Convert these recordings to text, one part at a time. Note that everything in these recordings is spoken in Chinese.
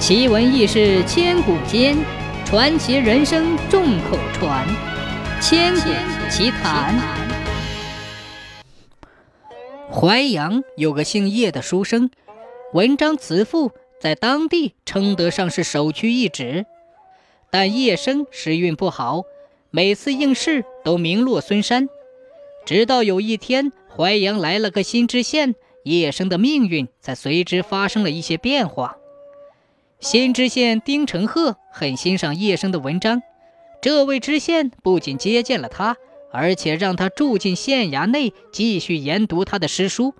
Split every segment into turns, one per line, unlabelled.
奇闻异事千古间，传奇人生众口传。千古奇谈。淮阳有个姓叶的书生，文章辞赋，在当地称得上是首屈一指。但叶生时运不好，每次应试都名落孙山。直到有一天，淮阳来了个新知县，叶生的命运才随之发生了一些变化。新知县丁承鹤很欣赏叶生的文章，这位知县不仅接见了他，而且让他住进县衙内继续研读他的诗书，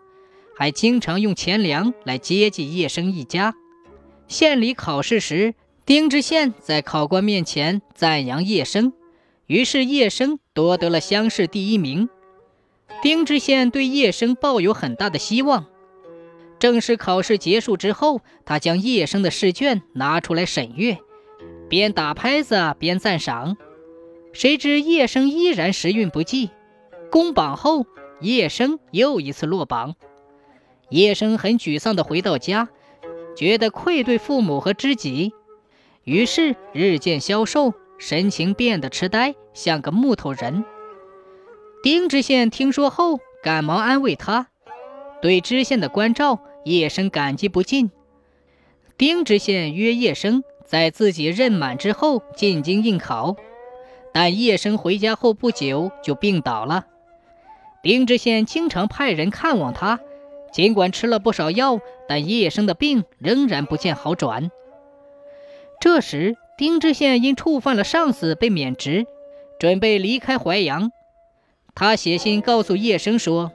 还经常用钱粮来接济叶生一家。县里考试时，丁知县在考官面前赞扬叶生，于是叶生夺得了乡试第一名。丁知县对叶生抱有很大的希望。正式考试结束之后，他将叶生的试卷拿出来审阅，边打拍子边赞赏。谁知叶生依然时运不济，公榜后，叶生又一次落榜。叶生很沮丧地回到家，觉得愧对父母和知己，于是日渐消瘦，神情变得痴呆，像个木头人。丁知县听说后，赶忙安慰他，对知县的关照，叶生感激不尽。丁知县约叶生在自己任满之后进京应考，但叶生回家后不久就病倒了。丁知县经常派人看望他，尽管吃了不少药，但叶生的病仍然不见好转。这时，丁知县因触犯了上司被免职，准备离开淮阳。他写信告诉叶生说：“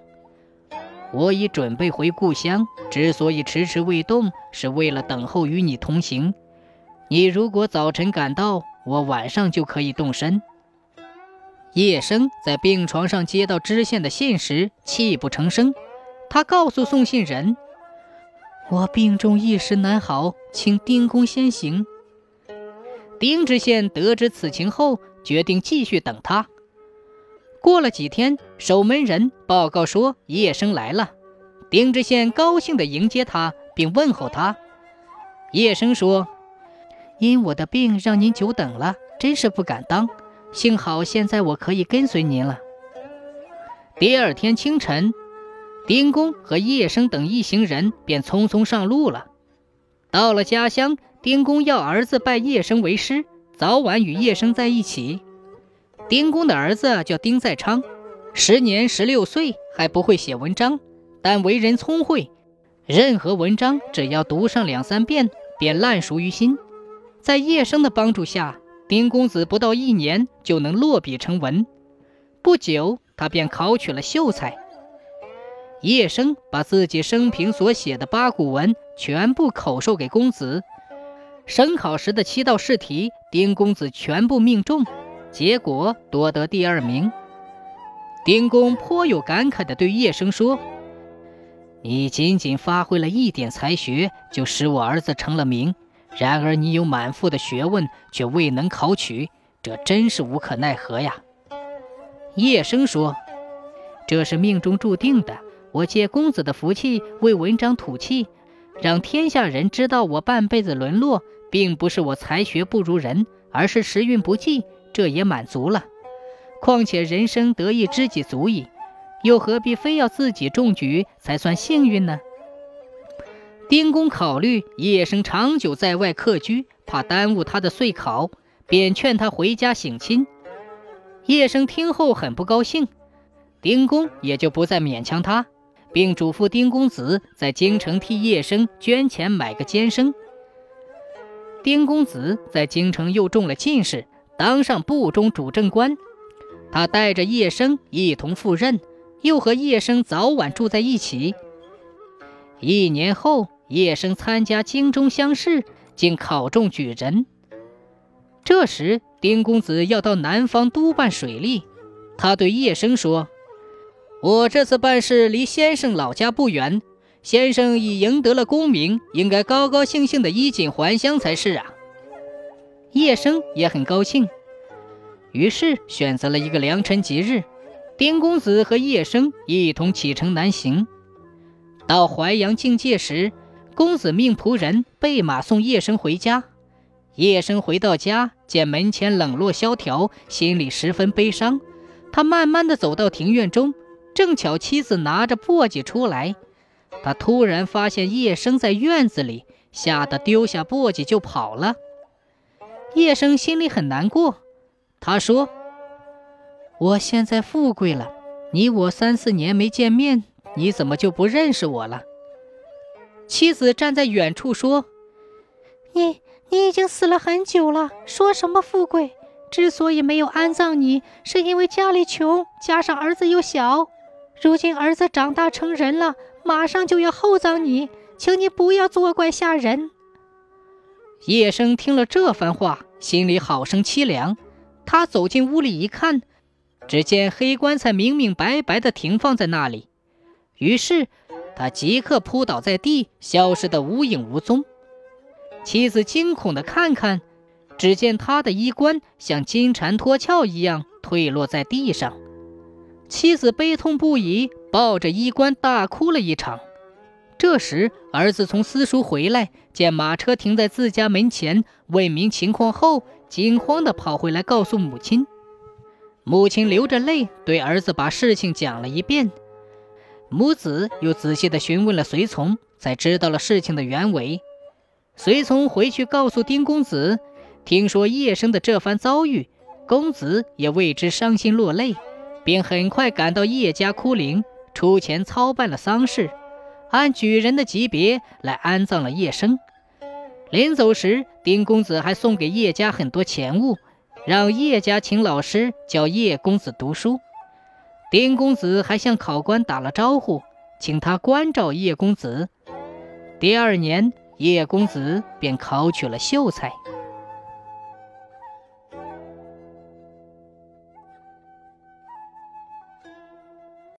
我已准备回故乡，之所以迟迟未动，是为了等候与你同行。你如果早晨赶到，我晚上就可以动身。”叶生在病床上接到知县的信时，泣不成声。他告诉送信人：“我病重一时难好，请丁公先行。”丁知县得知此情后，决定继续等他。过了几天，守门人报告说叶生来了。丁知县高兴地迎接他，并问候他。叶生说：“因我的病让您久等了，真是不敢当。幸好现在我可以跟随您了。”第二天清晨，丁公和叶生等一行人便匆匆上路了。到了家乡，丁公要儿子拜叶生为师，早晚与叶生在一起。丁公的儿子叫丁在昌，时年十六岁，还不会写文章，但为人聪慧。任何文章只要读上两三遍，便烂熟于心。在叶生的帮助下，丁公子不到一年就能落笔成文。不久，他便考取了秀才。叶生把自己生平所写的八股文全部口授给公子。省考时的七道试题，丁公子全部命中。结果夺得第二名。丁公颇有感慨地对叶生说：“你仅仅发挥了一点才学，就使我儿子成了名。然而你有满腹的学问，却未能考取，这真是无可奈何呀。”叶生说：“这是命中注定的。我借公子的福气，为文章吐气，让天下人知道我半辈子沦落，并不是我才学不如人，而是时运不济。”这也满足了，况且人生得一知己足矣，又何必非要自己中举才算幸运呢？丁公考虑叶生长久在外客居，怕耽误他的岁考，便劝他回家省亲。叶生听后很不高兴，丁公也就不再勉强他，并嘱咐丁公子在京城替叶生捐钱买个监生。丁公子在京城又中了进士。当上部中主政官，他带着叶生一同赴任，又和叶生早晚住在一起。一年后，叶生参加京中乡试，竟考中举人。这时，丁公子要到南方督办水利，他对叶生说：“我这次办事离先生老家不远，先生已赢得了功名，应该高高兴兴的衣锦还乡才是啊。”叶生也很高兴，于是选择了一个良辰吉日，丁公子和叶生一同启程南行。到淮阳境界时，公子命仆人备马送叶生回家。叶生回到家，见门前冷落萧条，心里十分悲伤。他慢慢的走到庭院中，正巧妻子拿着簸箕出来。他突然发现叶生在院子里，吓得丢下簸箕就跑了。叶生心里很难过，他说：“我现在富贵了，你我三四年没见面，你怎么就不认识我了？”妻子站在远处说：“
你你已经死了很久了，说什么富贵？之所以没有安葬你，是因为家里穷，加上儿子又小。如今儿子长大成人了，马上就要厚葬你，请你不要作怪吓人。”
叶生听了这番话，心里好生凄凉。他走进屋里一看，只见黑棺材明明白白的停放在那里，于是他即刻扑倒在地，消失得无影无踪。妻子惊恐地看看，只见他的衣冠像金蝉脱壳一样退落在地上。妻子悲痛不已，抱着衣冠大哭了一场。这时，儿子从私塾回来，见马车停在自家门前，问明情况后，惊慌地跑回来告诉母亲。母亲流着泪对儿子把事情讲了一遍，母子又仔细地询问了随从，才知道了事情的原委。随从回去告诉丁公子，听说叶生的这番遭遇，公子也为之伤心落泪，并很快赶到叶家哭灵，出钱操办了丧事。按举人的级别来安葬了叶生。临走时，丁公子还送给叶家很多钱物，让叶家请老师教叶公子读书。丁公子还向考官打了招呼，请他关照叶公子。第二年，叶公子便考取了秀才。